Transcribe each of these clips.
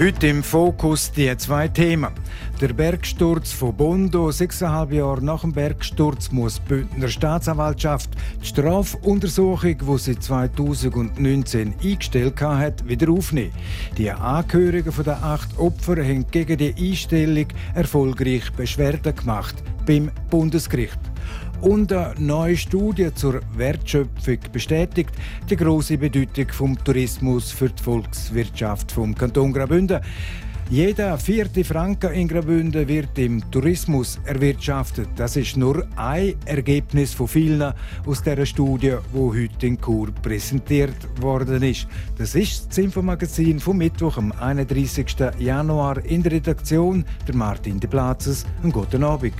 Heute im Fokus die zwei Themen. Der Bergsturz von Bondo, sechseinhalb Jahre nach dem Bergsturz, muss die Bündner Staatsanwaltschaft die Strafuntersuchung, die sie 2019 eingestellt hat, wieder aufnehmen. Die Angehörigen der acht Opfer haben gegen die Einstellung erfolgreich Beschwerden gemacht beim Bundesgericht. Und eine neue Studie zur Wertschöpfung bestätigt die große Bedeutung vom Tourismus für die Volkswirtschaft vom Kanton Graubünden. Jeder vierte Franken in Graubünden wird im Tourismus erwirtschaftet. Das ist nur ein Ergebnis von vielen aus der Studie, wo heute in Chur präsentiert worden ist. Das ist das Infomagazin vom Mittwoch, am 31. Januar in der Redaktion. Der Martin de Platzes. Einen guten Abend.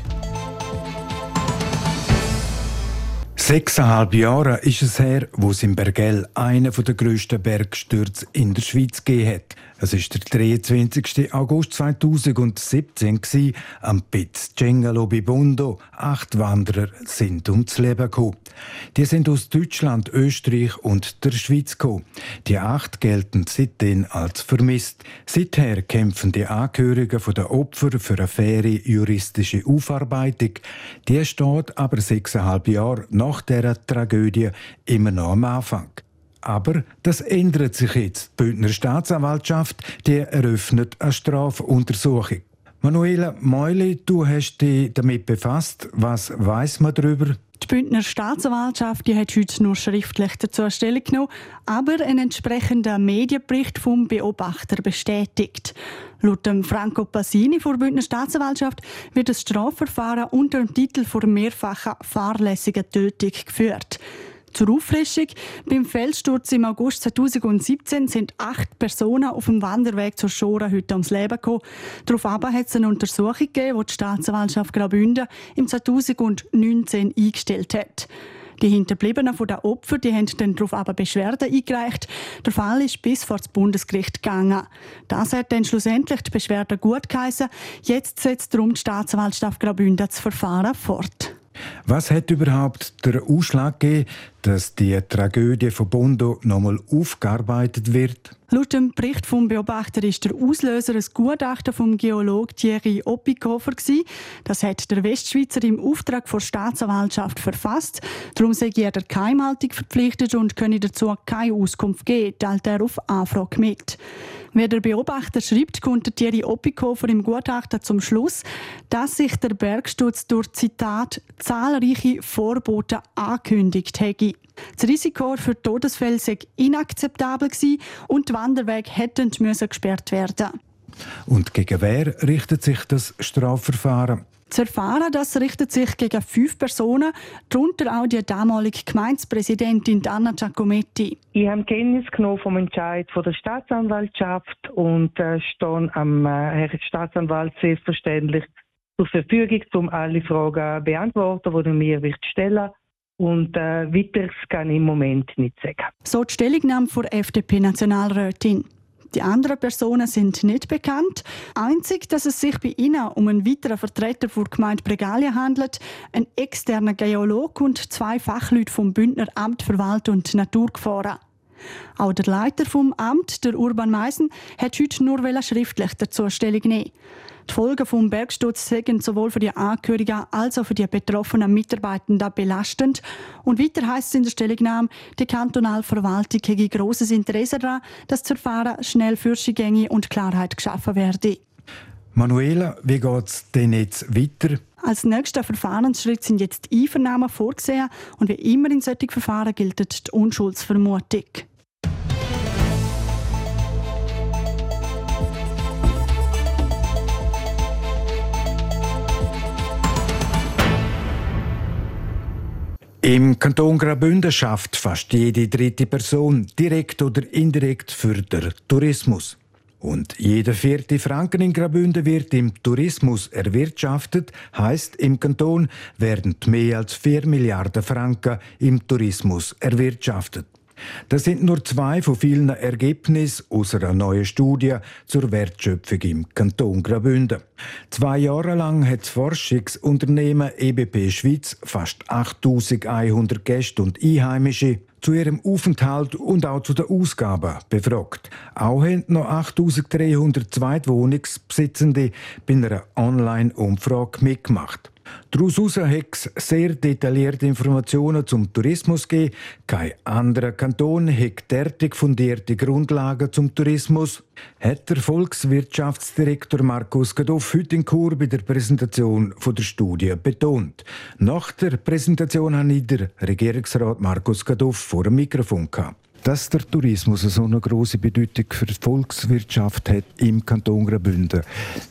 Sechseinhalb Jahre ist es her, wo es in Bergell einen der grössten Bergstürze in der Schweiz gegeben hat. Es war der 23. August 2017 gewesen, am Piz Cengalo bei Bondo. Acht Wanderer sind ums Leben gekommen. Die sind aus Deutschland, Österreich und der Schweiz gekommen. Die acht gelten seitdem als vermisst. Seither kämpfen die Angehörigen der Opfer für eine faire juristische Aufarbeitung. Die steht aber sechseinhalb Jahre nach dieser Tragödie immer noch am Anfang. Aber das ändert sich jetzt. Die Bündner Staatsanwaltschaft die eröffnet eine Strafuntersuchung. Manuela Meuli, du hast dich damit befasst. Was weiß man darüber? Die Bündner Staatsanwaltschaft die hat heute nur schriftlich dazu Stellung genommen, aber ein entsprechender Medienbericht vom Beobachter bestätigt. Laut dem Franco Passini vor der Bündner Staatsanwaltschaft wird das Strafverfahren unter dem Titel vor mehrfacher fahrlässiger Tötung geführt. Zur Auffrischung. Beim Felssturz im August 2017 sind acht Personen auf dem Wanderweg zur Schora heute ums Leben gekommen. Daraufhin hat es eine Untersuchung gegeben, die die Staatsanwaltschaft Graubünden im 2019 eingestellt hat. Die Hinterbliebenen der Opfer die haben dann darauf aber Beschwerden eingereicht. Der Fall ist bis vor das Bundesgericht gegangen. Das hat dann schlussendlich die Beschwerden gut geheissen. Jetzt setzt darum die Staatsanwaltschaft Graubünden das Verfahren fort. Was hat überhaupt der Ausschlag gegeben, dass die Tragödie von Bondo nochmal aufgearbeitet wird? Laut dem Bericht vom Beobachter ist der Auslöser ein Gutachten vom Geolog Thierry Oppikofer Das hat der Westschweizer im Auftrag der Staatsanwaltschaft verfasst. Darum sei er der Keimhaltung verpflichtet und könne dazu keine Auskunft geben, teilt er auf Anfrage mit. Wer der Beobachter schreibt, kommt Thierry Oppikofer im Gutachten zum Schluss, dass sich der Bergsturz durch Zitat zahlreiche Vorbote angekündigt hätte. Das Risiko für Todesfälle sei inakzeptabel gewesen und die Wanderwege hätten gesperrt werden. Und gegen wer richtet sich das Strafverfahren? Das Verfahren das richtet sich gegen fünf Personen, darunter auch die damalige Gemeindepräsidentin Anna Giacometti. Ich habe Kenntnis genommen vom Entscheid von der Staatsanwaltschaft und äh, stehe am äh, Herrn Staatsanwalt selbstverständlich zur Verfügung, um alle Fragen zu beantworten, die er mir stellen und äh, weiteres kann ich im Moment nicht sagen. So die Stellungnahme der FDP-Nationalrätin. Die anderen Personen sind nicht bekannt. Einzig, dass es sich bei ihnen um einen weiteren Vertreter der Gemeinde Bregalia handelt, ein externer Geolog und zwei Fachleute vom Bündner Amt für Wald und Naturgefahren. Auch der Leiter vom Amt, der Urban Meisen, hat heute nur schriftlich dazu Stellung nehmen. Die Folgen des Bergsturz sind sowohl für die Angehörigen als auch für die betroffenen Mitarbeitenden belastend. Und weiter heißt es in der Stellungnahme, die kantonale Verwaltung hätte grosses Interesse daran, dass das Verfahren schnell Fürschigänge und Klarheit geschaffen werde. Manuela, wie geht es denn jetzt weiter? Als nächster Verfahrensschritt sind jetzt Einvernahmen vorgesehen und wie immer in solchen Verfahren gilt die Unschuldsvermutung. Im Kanton Graubünden schafft fast jede dritte Person direkt oder indirekt für den Tourismus. Und jeder vierte Franken in Graubünden wird im Tourismus erwirtschaftet, heißt im Kanton werden mehr als 4 Milliarden Franken im Tourismus erwirtschaftet. Das sind nur zwei von vielen Ergebnissen aus einer neuen Studie zur Wertschöpfung im Kanton Graubünden. Zwei Jahre lang hat das Forschungsunternehmen EBP Schweiz fast 8100 Gäste und Einheimische zu ihrem Aufenthalt und auch zu den Ausgaben befragt. Auch haben noch 8300 Zweitwohnungsbesitzende bei einer Online-Umfrage mitgemacht. Daraus hat es sehr detaillierte Informationen zum Tourismus gegeben. Kein anderer Kanton hat derartig fundierte Grundlagen zum Tourismus, hat der Volkswirtschaftsdirektor Markus Gadoff heute in Chur bei der Präsentation der Studie betont. Nach der Präsentation habe ich der Regierungsrat Markus Gadoff vor dem Mikrofon gehabt. Dass der Tourismus so eine große Bedeutung für die Volkswirtschaft hat im Kanton Graubünden,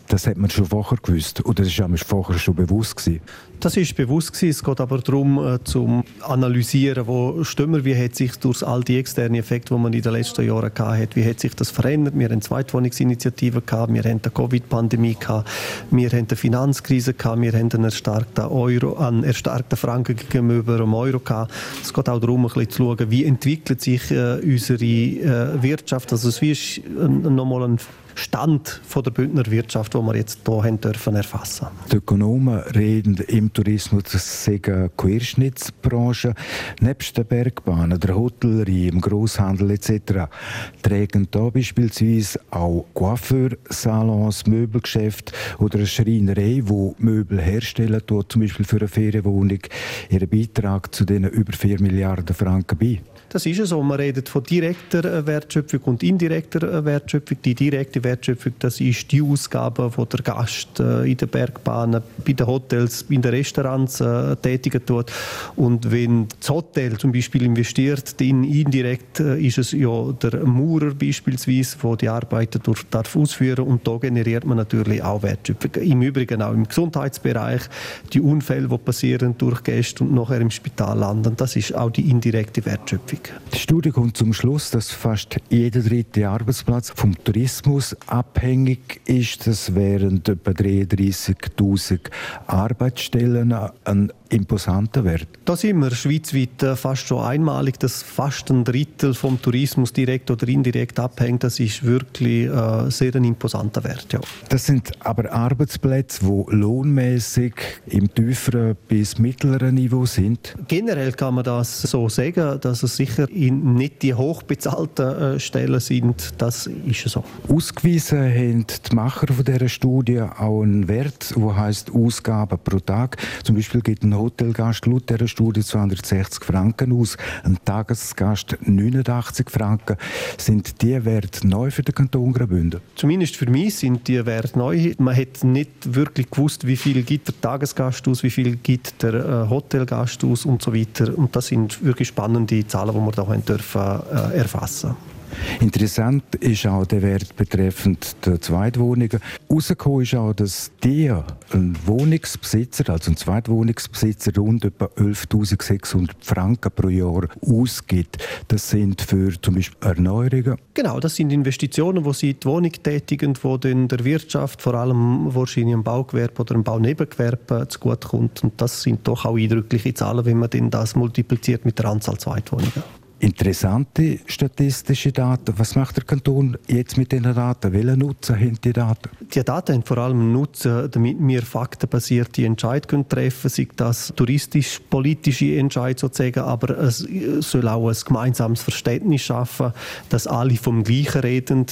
das hat man schon vorher gewusst oder das war vorher schon bewusst gewesen. Das ist bewusst gewesen. Es geht aber darum, äh, zu analysieren, wo stimmen wie hat sich durch all die externen Effekte, die man in den letzten Jahren hatte, wie hat sich das verändert. Wir haben Zweitwohnungsinitiativen gehabt, wir haben die Covid-Pandemie gehabt, wir haben die Finanzkrise gehabt, wir haben einen erstarkten Euro, einen erstarkten Franken gegenüber dem Euro gehabt. Es geht auch darum, ein bisschen zu schauen, wie entwickelt sich äh, unsere äh, Wirtschaft. Also es ist nochmal ein Stand von der Bündner Wirtschaft, den wir jetzt hier haben dürfen erfassen. Die Ökonomen reden im Tourismus, eine Querschnittsbranche. Nebst den Bergbahnen, der Hotellerie, im Großhandel etc. tragen da beispielsweise auch Coiffeursalons, Möbelgeschäfte oder eine Schreinerei, wo Möbel herstellen, tut, zum Beispiel für eine Ferienwohnung, ihren Beitrag zu den über 4 Milliarden Franken bei. Das ist so. Man redet von direkter äh, Wertschöpfung und indirekter äh, Wertschöpfung. Die direkte Wertschöpfung, das ist die Ausgabe, die der Gast äh, in den Bergbahnen, bei den Hotels, in den Restaurants tätigen tut. Und wenn das Hotel zum Beispiel investiert, dann indirekt ist es ja der Maurer beispielsweise, der die Arbeiten durch, darf ausführen und da generiert man natürlich auch Wertschöpfung. Im Übrigen auch im Gesundheitsbereich, die Unfälle, die passieren durch Gäste und nachher im Spital landen, das ist auch die indirekte Wertschöpfung. Die Studie kommt zum Schluss, dass fast jeder dritte Arbeitsplatz vom Tourismus abhängig ist. Das wären etwa 33.000 Arbeitsstellen ein imposanter Wert. Da sind wir schweizweit äh, fast schon einmalig, dass fast ein Drittel vom Tourismus direkt oder indirekt abhängt. Das ist wirklich äh, sehr ein imposanter Wert. Ja. Das sind aber Arbeitsplätze, die lohnmäßig im tieferen bis mittleren Niveau sind. Generell kann man das so sagen, dass es sicher nicht die hochbezahlten äh, Stellen sind. Das ist so. Ausgewiesen haben die Macher dieser Studie auch einen Wert, der heißt Ausgaben pro Tag. Zum Beispiel gibt ein Hotelgast laut dieser Studie 260 Franken aus, ein Tagesgast 89 Franken. Sind die Werte neu für den Kanton Graubünden? Zumindest für mich sind die Werte neu. Man hat nicht wirklich gewusst, wie viel gibt der Tagesgast aus, wie viel gibt der äh, Hotelgast aus und so weiter. Und das sind wirklich spannende Zahlen, die wir da haben dürfen, äh, erfassen Interessant ist auch der Wert betreffend der Zweitwohnungen. Herausgekommen ist auch, dass der ein Wohnungsbesitzer, also ein Zweitwohnungsbesitzer, rund etwa 11.600 Franken pro Jahr ausgibt. Das sind für zum Beispiel Erneuerungen. Genau, das sind Investitionen, die sie die Wohnung tätigen, die dann der Wirtschaft, vor allem wahrscheinlich im Baugewerbe oder im Baunebengewerbe zugutekommt. Und das sind doch auch eindrückliche Zahlen, wenn man das multipliziert mit der Anzahl Zweitwohnungen interessante statistische Daten. Was macht der Kanton jetzt mit diesen Daten? Welchen Nutzen haben die Daten? Die Daten haben vor allem Nutzen, damit wir faktenbasierte Entscheidungen treffen können, sei das touristisch-politische Entscheid sozusagen, aber es soll auch ein gemeinsames Verständnis schaffen, dass alle vom Gleichen reden,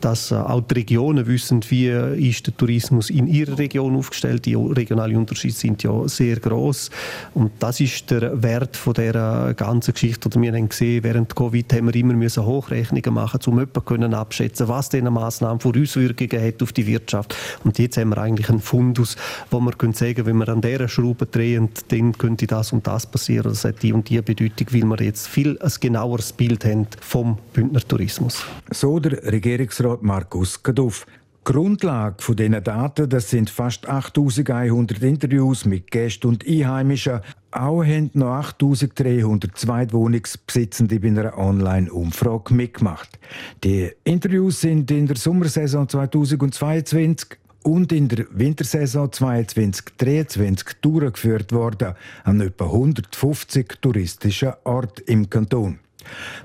dass auch die Regionen wissen, wie ist der Tourismus in ihrer Region aufgestellt. Die regionalen Unterschiede sind ja sehr groß und das ist der Wert von der ganzen Geschichte. Oder wir haben gesehen, gesehen, während Covid haben wir immer müssen Hochrechnungen machen, um können abschätzen, was diese Maßnahmen für Auswirkungen hat auf die Wirtschaft. Und jetzt haben wir eigentlich einen Fundus, wo wir können sagen, wenn wir an dieser Schraube drehen, dann könnte das und das passieren. Das hat die und die Bedeutung, weil wir jetzt viel ein genaueres Bild haben vom Bündner Tourismus. So der Regierungsrat Markus Kaduff. Grundlage von diesen Daten, das sind fast 8100 Interviews mit Gästen und Einheimischen. Auch haben noch 8300 Zweitwohnungsbesitzende bei einer Online-Umfrage mitgemacht. Die Interviews sind in der Sommersaison 2022 und in der Wintersaison 2022-2023 durchgeführt worden an etwa 150 touristischen Orten im Kanton.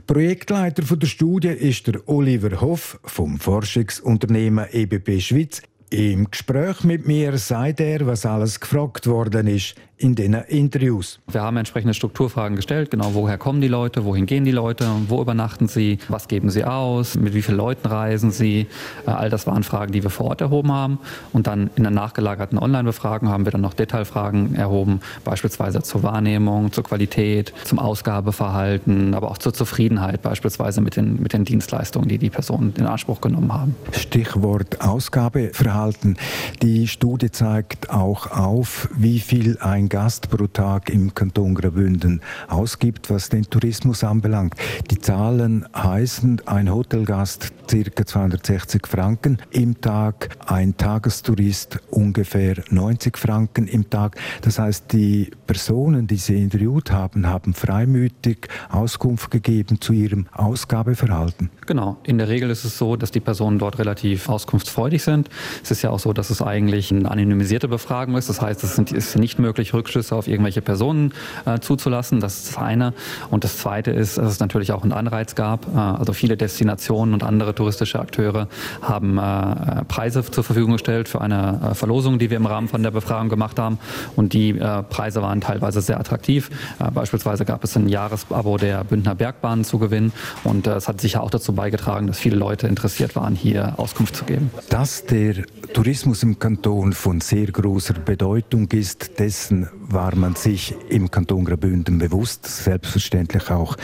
Projektleiter der Studie ist der Oliver Hoff vom Forschungsunternehmen EBP Schweiz. Im Gespräch mit mir sagt er, was alles gefragt worden ist in den Interviews. Wir haben entsprechende Strukturfragen gestellt, genau woher kommen die Leute, wohin gehen die Leute, wo übernachten sie, was geben sie aus, mit wie vielen Leuten reisen sie. Äh, all das waren Fragen, die wir vor Ort erhoben haben. Und dann in der nachgelagerten Online-Befragung haben wir dann noch Detailfragen erhoben, beispielsweise zur Wahrnehmung, zur Qualität, zum Ausgabeverhalten, aber auch zur Zufriedenheit, beispielsweise mit den, mit den Dienstleistungen, die die Personen in Anspruch genommen haben. Stichwort Ausgabeverhalten. Die Studie zeigt auch auf, wie viel ein ein Gast pro Tag im Kanton Graubünden ausgibt, was den Tourismus anbelangt. Die Zahlen heißen, ein Hotelgast ca. 260 Franken im Tag, ein Tagestourist ungefähr 90 Franken im Tag. Das heißt, die Personen, die Sie interviewt haben, haben freimütig Auskunft gegeben zu ihrem Ausgabeverhalten. Genau. In der Regel ist es so, dass die Personen dort relativ auskunftsfreudig sind. Es ist ja auch so, dass es eigentlich eine anonymisierte Befragung ist. Das heißt, es ist nicht möglich, Rückschlüsse auf irgendwelche Personen äh, zuzulassen. Das ist das eine. Und das zweite ist, dass es natürlich auch einen Anreiz gab. Äh, also viele Destinationen und andere touristische Akteure haben äh, Preise zur Verfügung gestellt für eine äh, Verlosung, die wir im Rahmen von der Befragung gemacht haben. Und die äh, Preise waren teilweise sehr attraktiv. Äh, beispielsweise gab es ein Jahresabo der Bündner Bergbahn zu gewinnen. Und es hat sicher auch dazu beigetragen, dass viele Leute interessiert waren, hier Auskunft zu geben. Dass der Tourismus im Kanton von sehr großer Bedeutung ist, dessen war man sich im Kanton Graubünden bewusst, selbstverständlich auch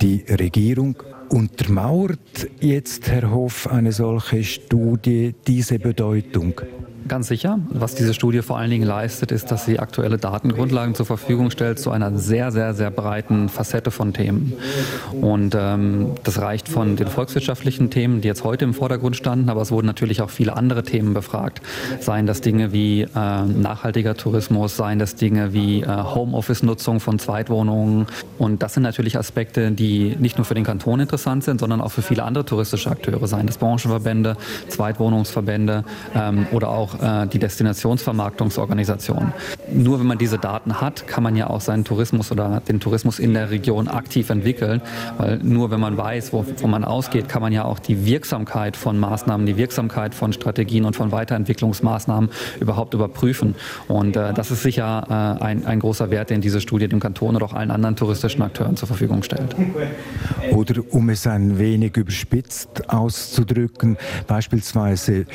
die Regierung. Untermauert jetzt, Herr Hoff, eine solche Studie diese Bedeutung? Ganz sicher. Was diese Studie vor allen Dingen leistet, ist, dass sie aktuelle Datengrundlagen zur Verfügung stellt zu einer sehr, sehr, sehr breiten Facette von Themen. Und ähm, das reicht von den volkswirtschaftlichen Themen, die jetzt heute im Vordergrund standen, aber es wurden natürlich auch viele andere Themen befragt. Seien das Dinge wie äh, nachhaltiger Tourismus, seien das Dinge wie äh, Homeoffice-Nutzung von Zweitwohnungen. Und das sind natürlich Aspekte, die nicht nur für den Kanton interessant sind, sondern auch für viele andere touristische Akteure, seien das Branchenverbände, Zweitwohnungsverbände ähm, oder äh, die Destinationsvermarktungsorganisation. Nur wenn man diese Daten hat, kann man ja auch seinen Tourismus oder den Tourismus in der Region aktiv entwickeln, weil nur wenn man weiß, wovon man ausgeht, kann man ja auch die Wirksamkeit von Maßnahmen, die Wirksamkeit von Strategien und von Weiterentwicklungsmaßnahmen überhaupt überprüfen. Und äh, das ist sicher äh, ein, ein großer Wert, den diese Studie dem Kanton oder auch allen anderen touristischen Akteuren zur Verfügung stellt. Oder um es ein wenig überspitzt auszudrücken, beispielsweise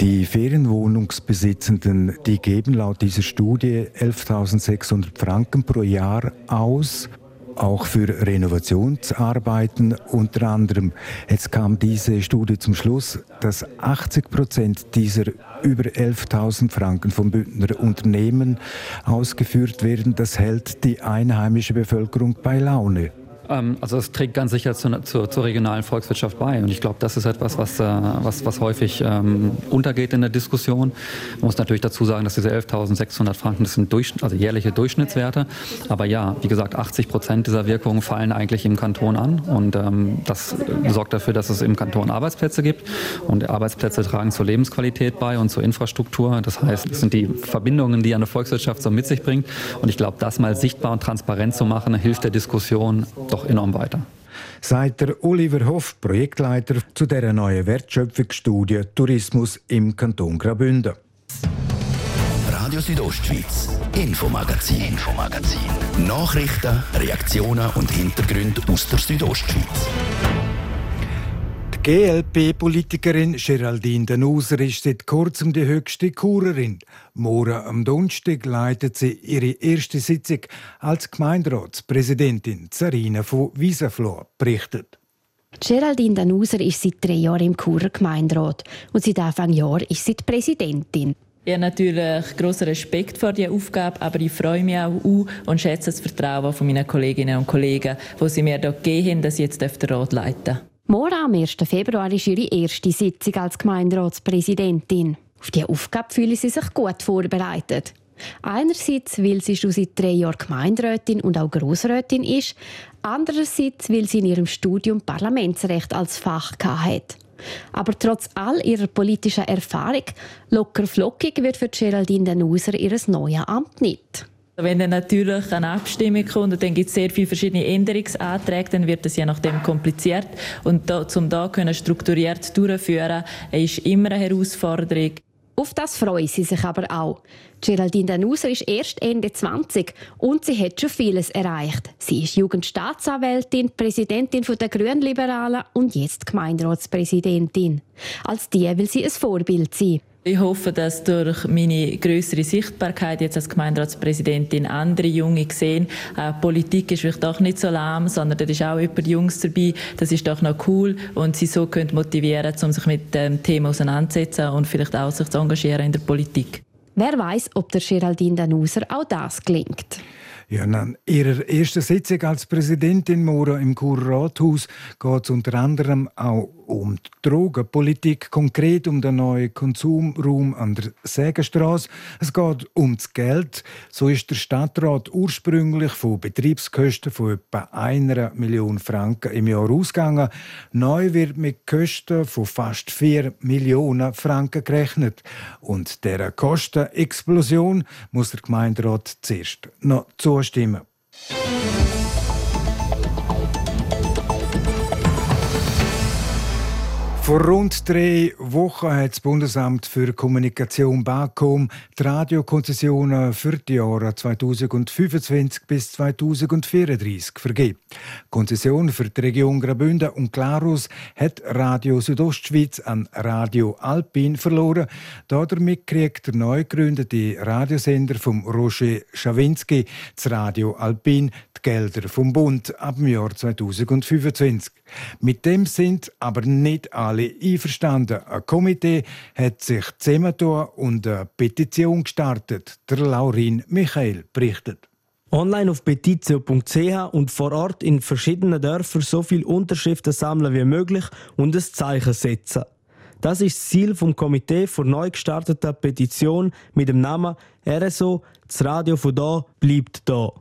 die Ferienwohnungsbesitzenden, die geben laut dieser Studie 11.600 Franken pro Jahr aus auch für Renovationsarbeiten unter anderem. Jetzt kam diese Studie zum Schluss, dass 80 Prozent dieser über 11.000 Franken vom Bündner Unternehmen ausgeführt werden. Das hält die einheimische Bevölkerung bei Laune. Ähm, also es trägt ganz sicher zu, zu, zur regionalen Volkswirtschaft bei. Und ich glaube, das ist etwas, was, äh, was, was häufig ähm, untergeht in der Diskussion. Man muss natürlich dazu sagen, dass diese 11.600 Franken, das sind Durch, also jährliche Durchschnittswerte. Aber ja, wie gesagt, 80 Prozent dieser Wirkungen fallen eigentlich im Kanton an. Und ähm, das sorgt dafür, dass es im Kanton Arbeitsplätze gibt. Und Arbeitsplätze tragen zur Lebensqualität bei und zur Infrastruktur. Das heißt, es sind die Verbindungen, die eine Volkswirtschaft so mit sich bringt. Und ich glaube, das mal sichtbar und transparent zu machen, hilft der Diskussion doch doch enorm weiter. Sagt der Oliver Hoff, Projektleiter zu der neuen Wertschöpfungsstudie Tourismus im Kanton Graubünden. Radio Südostschweiz, Infomagazin, Infomagazin. Nachrichten, Reaktionen und Hintergründe aus der Südostschweiz. GLP-Politikerin Geraldine Danuser ist seit kurzem die höchste Kurerin. Morgen am Donnerstag leitet sie ihre erste Sitzung als Gemeinderatspräsidentin. Zarina von Wiesenfloh berichtet. Geraldine Danuser ist seit drei Jahren im Churer Gemeinderat und seit Anfang Jahr ist sie die Präsidentin. Ich habe natürlich grossen Respekt vor dieser Aufgabe, aber ich freue mich auch und schätze das Vertrauen von meinen Kolleginnen und Kollegen, wo sie mir hier gegeben haben, dass ich jetzt den Rat leiten darf. Morgen am 1. Februar ist ihre erste Sitzung als Gemeinderatspräsidentin. Auf diese Aufgabe fühlen sie sich gut vorbereitet. Einerseits, weil sie schon seit drei Jahren Gemeinderätin und auch Grossrätin ist, andererseits, weil sie in ihrem Studium Parlamentsrecht als Fach hat. Aber trotz all ihrer politischen Erfahrung, locker flockig wird für Geraldine Danuser ihr neues Amt nicht. Wenn dann natürlich eine Abstimmung kommt und dann gibt es sehr viele verschiedene Änderungsanträge, dann wird es ja nachdem kompliziert. Und da, um da können strukturiert durchführen, ist immer eine Herausforderung. Auf das freuen sie sich aber auch. Geraldine Danuser ist erst Ende 20 und sie hat schon vieles erreicht. Sie ist Jugendstaatsanwältin, Präsidentin der Grünliberalen und jetzt Gemeinderatspräsidentin. Als die will sie ein Vorbild sein. Ich hoffe, dass durch meine größere Sichtbarkeit jetzt als Gemeinderatspräsidentin andere Junge sehen, äh, Politik ist vielleicht doch nicht so lahm, sondern da ist auch jemand Jungs dabei, das ist doch noch cool und sie so können motivieren, um sich mit dem Thema auseinanderzusetzen und vielleicht auch sich zu engagieren in der Politik. Wer weiß, ob der Geraldine Danuser auch das gelingt. Ja, an ihrer ersten Sitzung als Präsidentin Mora im Kurrathaus geht es unter anderem auch um die Drogenpolitik, konkret um den neuen Konsumraum an der Sägenstraße. Es geht um das Geld. So ist der Stadtrat ursprünglich von Betriebskosten von etwa einer Million Franken im Jahr ausgegangen. Neu wird mit Kosten von fast vier Millionen Franken gerechnet. Und dieser Kostenexplosion muss der Gemeinderat zuerst noch zustimmen. Vor rund drei Wochen hat das Bundesamt für Kommunikation BAKOM die Radiokonzessionen für die Jahre 2025 bis 2034 vergeben. Konzession für die Region Graubünden und Glarus hat Radio Südostschweiz an Radio Alpin verloren. Damit kriegt der neu gegründete Radiosender vom Roger Schawinski, das Radio Alpin, die Gelder vom Bund ab dem Jahr 2025. Mit dem sind aber nicht alle einverstanden. Ein Komitee hat sich zusammengetan und eine Petition gestartet. Der Laurin Michael berichtet. Online auf petitio.ch und vor Ort in verschiedenen Dörfern so viele Unterschriften sammeln wie möglich und ein Zeichen setzen. Das ist das Ziel vom Komitee für neu gestartete Petition mit dem Namen RSO Das Radio von da bleibt da.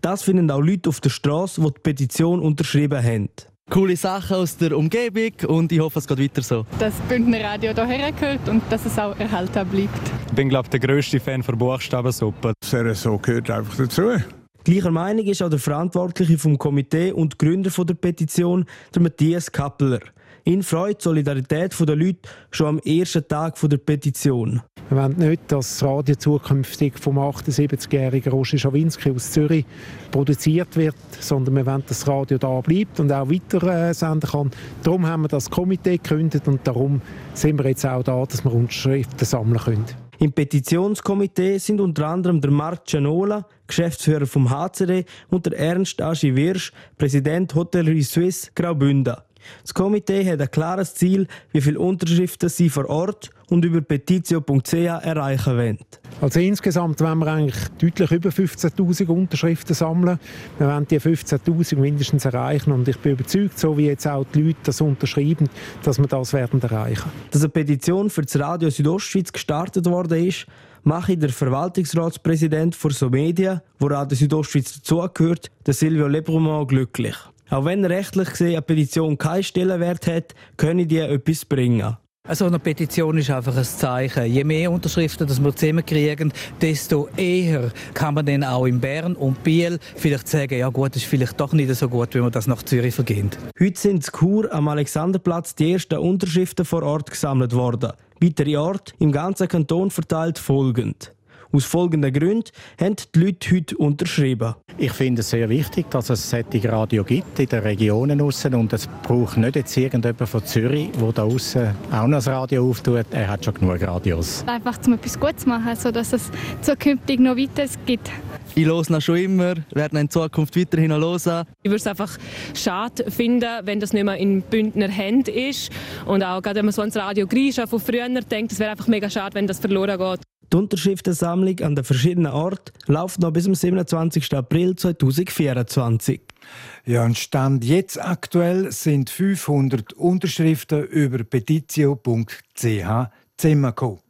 Das finden auch Leute auf der Straße, die die Petition unterschrieben haben coole Sachen aus der Umgebung und ich hoffe, es geht weiter so. Dass das Bündner Radio hierher gehört und dass es auch erhalten bleibt. Ich bin, glaube ich, der grösste Fan von Buchstabensuppe. Das so gehört einfach dazu. Gleicher Meinung ist auch der Verantwortliche vom Komitee und Gründer der Petition, der Matthias Kappeler. Ihn freut die Solidarität der Leute schon am ersten Tag der Petition. Wir wollen nicht, dass das Radio zukünftig vom 78-jährigen Roger Schawinski aus Zürich produziert wird, sondern wir wollen, dass das Radio da bleibt und auch weiter äh, senden kann. Darum haben wir das Komitee gegründet und darum sind wir jetzt auch da, dass wir Unterschriften sammeln können. Im Petitionskomitee sind unter anderem der Marc Gianola, Geschäftsführer vom HCD, und der Ernst Aschi Wirsch, Präsident Hotellerie Suisse Graubünden. Das Komitee hat ein klares Ziel, wie viele Unterschriften sie vor Ort und über petitio.ch erreichen wollen. Also insgesamt wollen wir eigentlich deutlich über 15.000 Unterschriften sammeln. Wir wollen die 15.000 mindestens erreichen und ich bin überzeugt, so wie jetzt auch die Leute das unterschreiben, dass wir das werden erreichen. Dass eine Petition für das Radio Südostschweiz gestartet worden ist, mache der Verwaltungsratspräsident für so Medien, wo Radio Südostschweiz dazugehört, der Silvio Lebrumont, glücklich. Auch wenn rechtlich gesehen eine Petition keinen Stellenwert hat, können die etwas bringen. Also eine Petition ist einfach ein Zeichen. Je mehr Unterschriften das wir zusammenkriegen, desto eher kann man dann auch in Bern und Biel vielleicht sagen, ja gut, das ist vielleicht doch nicht so gut, wenn man das nach Zürich vergeht. Heute sind in Chur am Alexanderplatz die ersten Unterschriften vor Ort gesammelt worden. Weitere Orte im ganzen Kanton verteilt folgend. Aus folgenden Gründen haben die Leute heute unterschrieben. Ich finde es sehr wichtig, dass es solche Radio gibt in den Regionen aussen und es braucht nicht jetzt irgendjemand von Zürich, der da aussen auch noch ein Radio auftut. Er hat schon genug Radios. Einfach, um etwas Gutes zu machen, sodass es zukünftig noch weiter gibt. Ich höre noch schon immer, werden in Zukunft weiterhin noch hören. Ich würde es einfach schade finden, wenn das nicht mehr in Bündner Händen ist. Und auch gerade wenn man so ans Radio Grisha von früher denkt, es wäre einfach mega schade, wenn das verloren geht. Die Unterschriftensammlung an den verschiedenen Orten läuft noch bis zum 27. April 2024. Ja, und Stand jetzt aktuell sind 500 Unterschriften über petitio.ch zusammengekommen.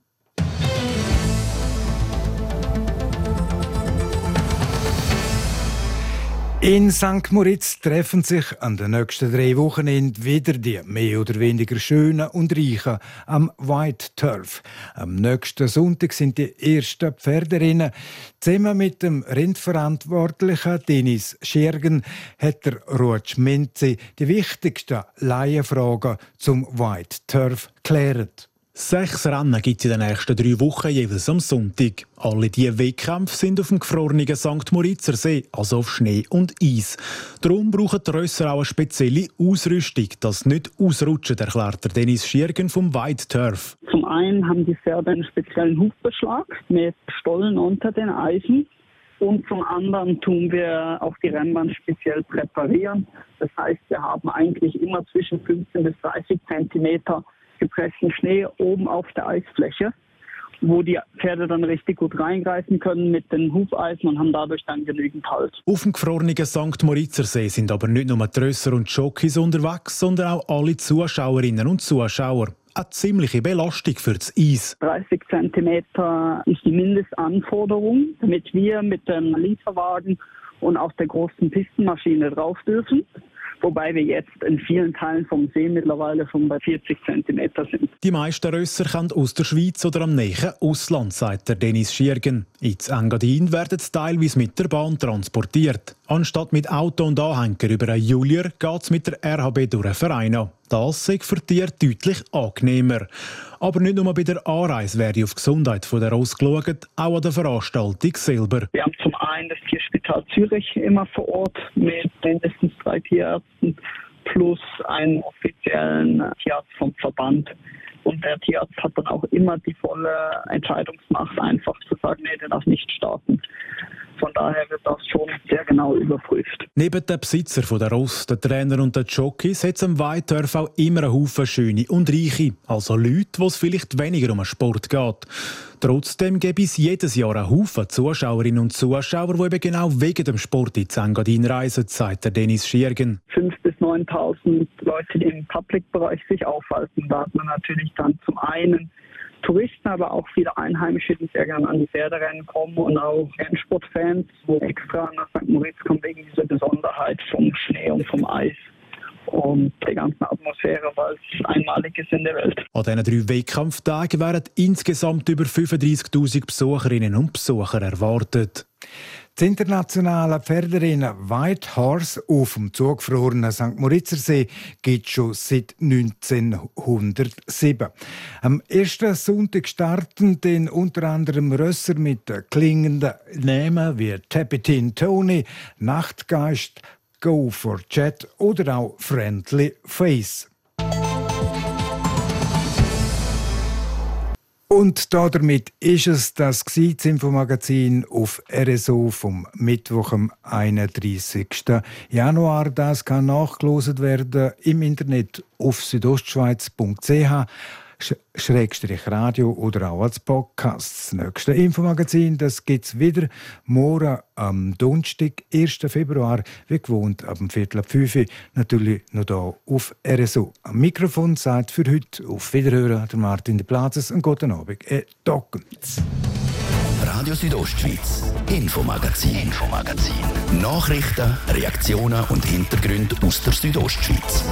In St. Moritz treffen sich an den nächsten drei Wochenenden wieder die mehr oder weniger schönen und reichen am White Turf. Am nächsten Sonntag sind die ersten Pferderinnen. Zusammen mit dem Rindverantwortlichen Dennis Schergen hat der Ruth Minzi die wichtigsten Laienfragen zum White Turf geklärt. Sechs Rennen gibt es in den nächsten drei Wochen jeweils am Sonntag. Alle diese Wettkämpfe sind auf dem gefrorenen St. Moritzer See, also auf Schnee und Eis. Darum brauchen die Rösser auch eine spezielle Ausrüstung, das nicht ausrutschen, erklärt der Dennis Schiergen vom White Turf. Zum einen haben die Pferde einen speziellen Hufbeschlag mit Stollen unter den Eisen. Und zum anderen tun wir auch die Rennbahn speziell präparieren. Das heißt, wir haben eigentlich immer zwischen 15 bis 30 Zentimeter gepressten Schnee oben auf der Eisfläche, wo die Pferde dann richtig gut reingreifen können mit den Hufeisen und haben dadurch dann genügend Halt. Auf dem gefrorenen St. Moritzer See sind aber nicht nur Trösser und Jockeys unterwegs, sondern auch alle Zuschauerinnen und Zuschauer eine ziemliche Belastung für das Eis. 30 cm ist die Mindestanforderung, damit wir mit dem Lieferwagen und auch der großen Pistenmaschine drauf dürfen wobei wir jetzt in vielen Teilen vom See mittlerweile schon bei 40 cm sind. Die meisten Rösser kommen aus der Schweiz oder am nächsten Ausland, sagt der Dennis Schiergen. Ins Engadin werden teilweise mit der Bahn transportiert. Anstatt mit Auto und Anhänger über einen Julier geht es mit der RHB durch einen Verein an. Das ist für Tiere deutlich angenehmer. Aber nicht nur bei der Anreise werde auf die Gesundheit der Ross geschaut, auch an der Veranstaltung selber. Wir haben zum einen das Tierspital Zürich immer vor Ort mit mindestens drei Tierärzten plus einen offiziellen Tierarzt vom Verband. Und der Tierarzt hat dann auch immer die volle Entscheidungsmacht, einfach zu sagen, nee, der darf nicht starten. Von daher wird das schon sehr genau überprüft. Neben den Besitzer von der Ross, den Trainer und den Jockeys hat es am Weitdorf auch immer einen Haufen Schöne und Reiche. Also Leute, wo es vielleicht weniger um den Sport geht. Trotzdem gibt es jedes Jahr einen Haufen Zuschauerinnen und Zuschauer, die eben genau wegen dem Sport in Engadin reisen, sagt der Dennis Schiergen. 5.000 bis 9.000 Leute, die im Public-Bereich sich aufhalten. Da hat man natürlich dann zum einen Touristen, aber auch viele Einheimische, die sehr gerne an die Pferderennen kommen und auch Rennsportfans, wo extra nach St. Moritz kommen wegen dieser Besonderheit vom Schnee und vom Eis und der ganzen Atmosphäre, weil es einmalig ist in der Welt. An diesen drei Wettkampftagen werden insgesamt über 35.000 Besucherinnen und Besucher erwartet. Das internationale Pferderennen White Horse auf dem zugefrorenen St. Moritzer See gibt schon seit 1907. Am ersten Sonntag starten den unter anderem Rösser mit klingenden Namen wie Tapetin Tony, Nachtgeist, Go for Chat oder auch Friendly Face. Und damit ist es das Infomagazin auf RSO vom Mittwoch, am 31. Januar. Das kann nachgelost werden im Internet auf südostschweiz.ch. Schrägstrich Radio oder auch als Podcast. Das nächste Infomagazin gibt es wieder morgen am Donnerstag, 1. Februar, wie gewohnt, ab dem Viertel ab 5 Uhr, natürlich noch hier auf RSO. Am Mikrofon sagt für heute auf Wiederhören der Martin de Plazes und guten Abend. Äh, Radio Südostschweiz, Infomagazin, Infomagazin. Nachrichten, Reaktionen und Hintergründe aus der Südostschweiz.